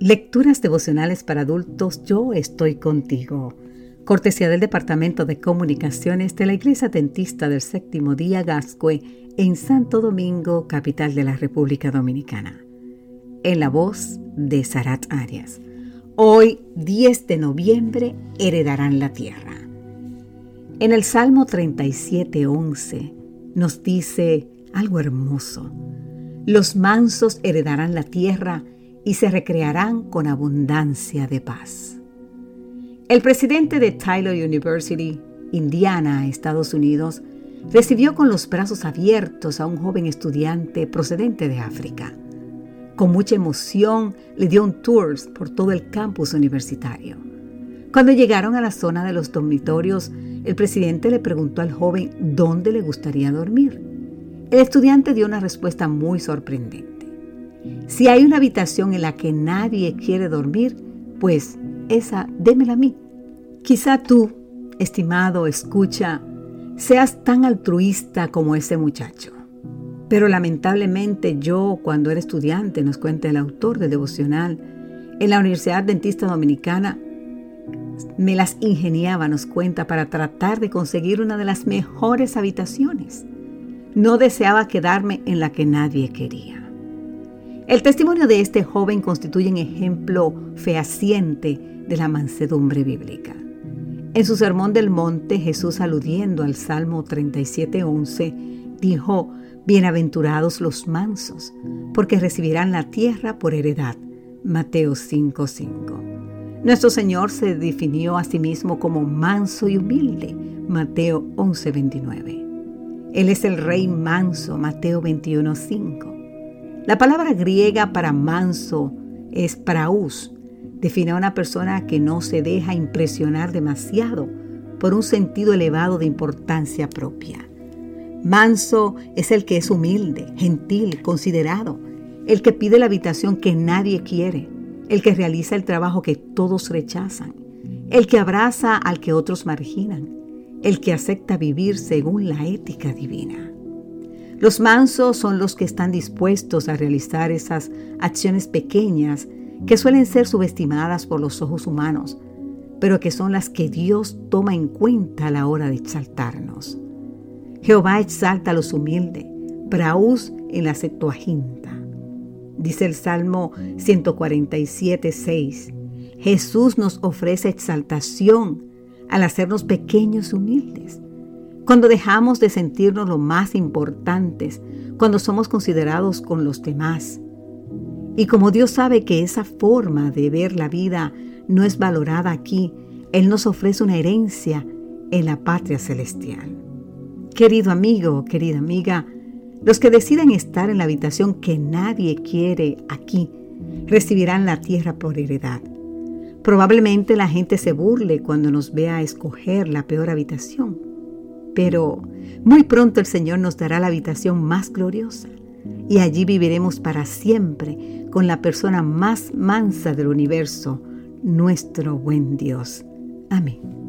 Lecturas devocionales para adultos, yo estoy contigo. Cortesía del Departamento de Comunicaciones de la Iglesia Dentista del Séptimo Día Gascue en Santo Domingo, capital de la República Dominicana. En la voz de Sarat Arias. Hoy, 10 de noviembre, heredarán la tierra. En el Salmo 37:11 nos dice algo hermoso. Los mansos heredarán la tierra y se recrearán con abundancia de paz. El presidente de Tyler University, Indiana, Estados Unidos, recibió con los brazos abiertos a un joven estudiante procedente de África. Con mucha emoción le dio un tour por todo el campus universitario. Cuando llegaron a la zona de los dormitorios, el presidente le preguntó al joven dónde le gustaría dormir. El estudiante dio una respuesta muy sorprendente. Si hay una habitación en la que nadie quiere dormir, pues esa démela a mí. Quizá tú, estimado, escucha, seas tan altruista como ese muchacho. Pero lamentablemente yo, cuando era estudiante, nos cuenta el autor de Devocional, en la Universidad Dentista Dominicana, me las ingeniaba, nos cuenta, para tratar de conseguir una de las mejores habitaciones. No deseaba quedarme en la que nadie quería. El testimonio de este joven constituye un ejemplo fehaciente de la mansedumbre bíblica. En su sermón del monte, Jesús aludiendo al Salmo 37:11, dijo, Bienaventurados los mansos, porque recibirán la tierra por heredad. Mateo 5:5. Nuestro Señor se definió a sí mismo como manso y humilde. Mateo 11:29. Él es el Rey manso. Mateo 21:5. La palabra griega para manso es praus. Define a una persona que no se deja impresionar demasiado por un sentido elevado de importancia propia. Manso es el que es humilde, gentil, considerado, el que pide la habitación que nadie quiere, el que realiza el trabajo que todos rechazan, el que abraza al que otros marginan, el que acepta vivir según la ética divina. Los mansos son los que están dispuestos a realizar esas acciones pequeñas que suelen ser subestimadas por los ojos humanos, pero que son las que Dios toma en cuenta a la hora de exaltarnos. Jehová exalta a los humildes, praus en la Septuaginta. Dice el Salmo 147, 6. Jesús nos ofrece exaltación al hacernos pequeños y humildes. Cuando dejamos de sentirnos lo más importantes, cuando somos considerados con los demás. Y como Dios sabe que esa forma de ver la vida no es valorada aquí, Él nos ofrece una herencia en la patria celestial. Querido amigo, querida amiga, los que deciden estar en la habitación que nadie quiere aquí, recibirán la tierra por heredad. Probablemente la gente se burle cuando nos vea escoger la peor habitación pero muy pronto el Señor nos dará la habitación más gloriosa y allí viviremos para siempre con la persona más mansa del universo, nuestro buen Dios. Amén.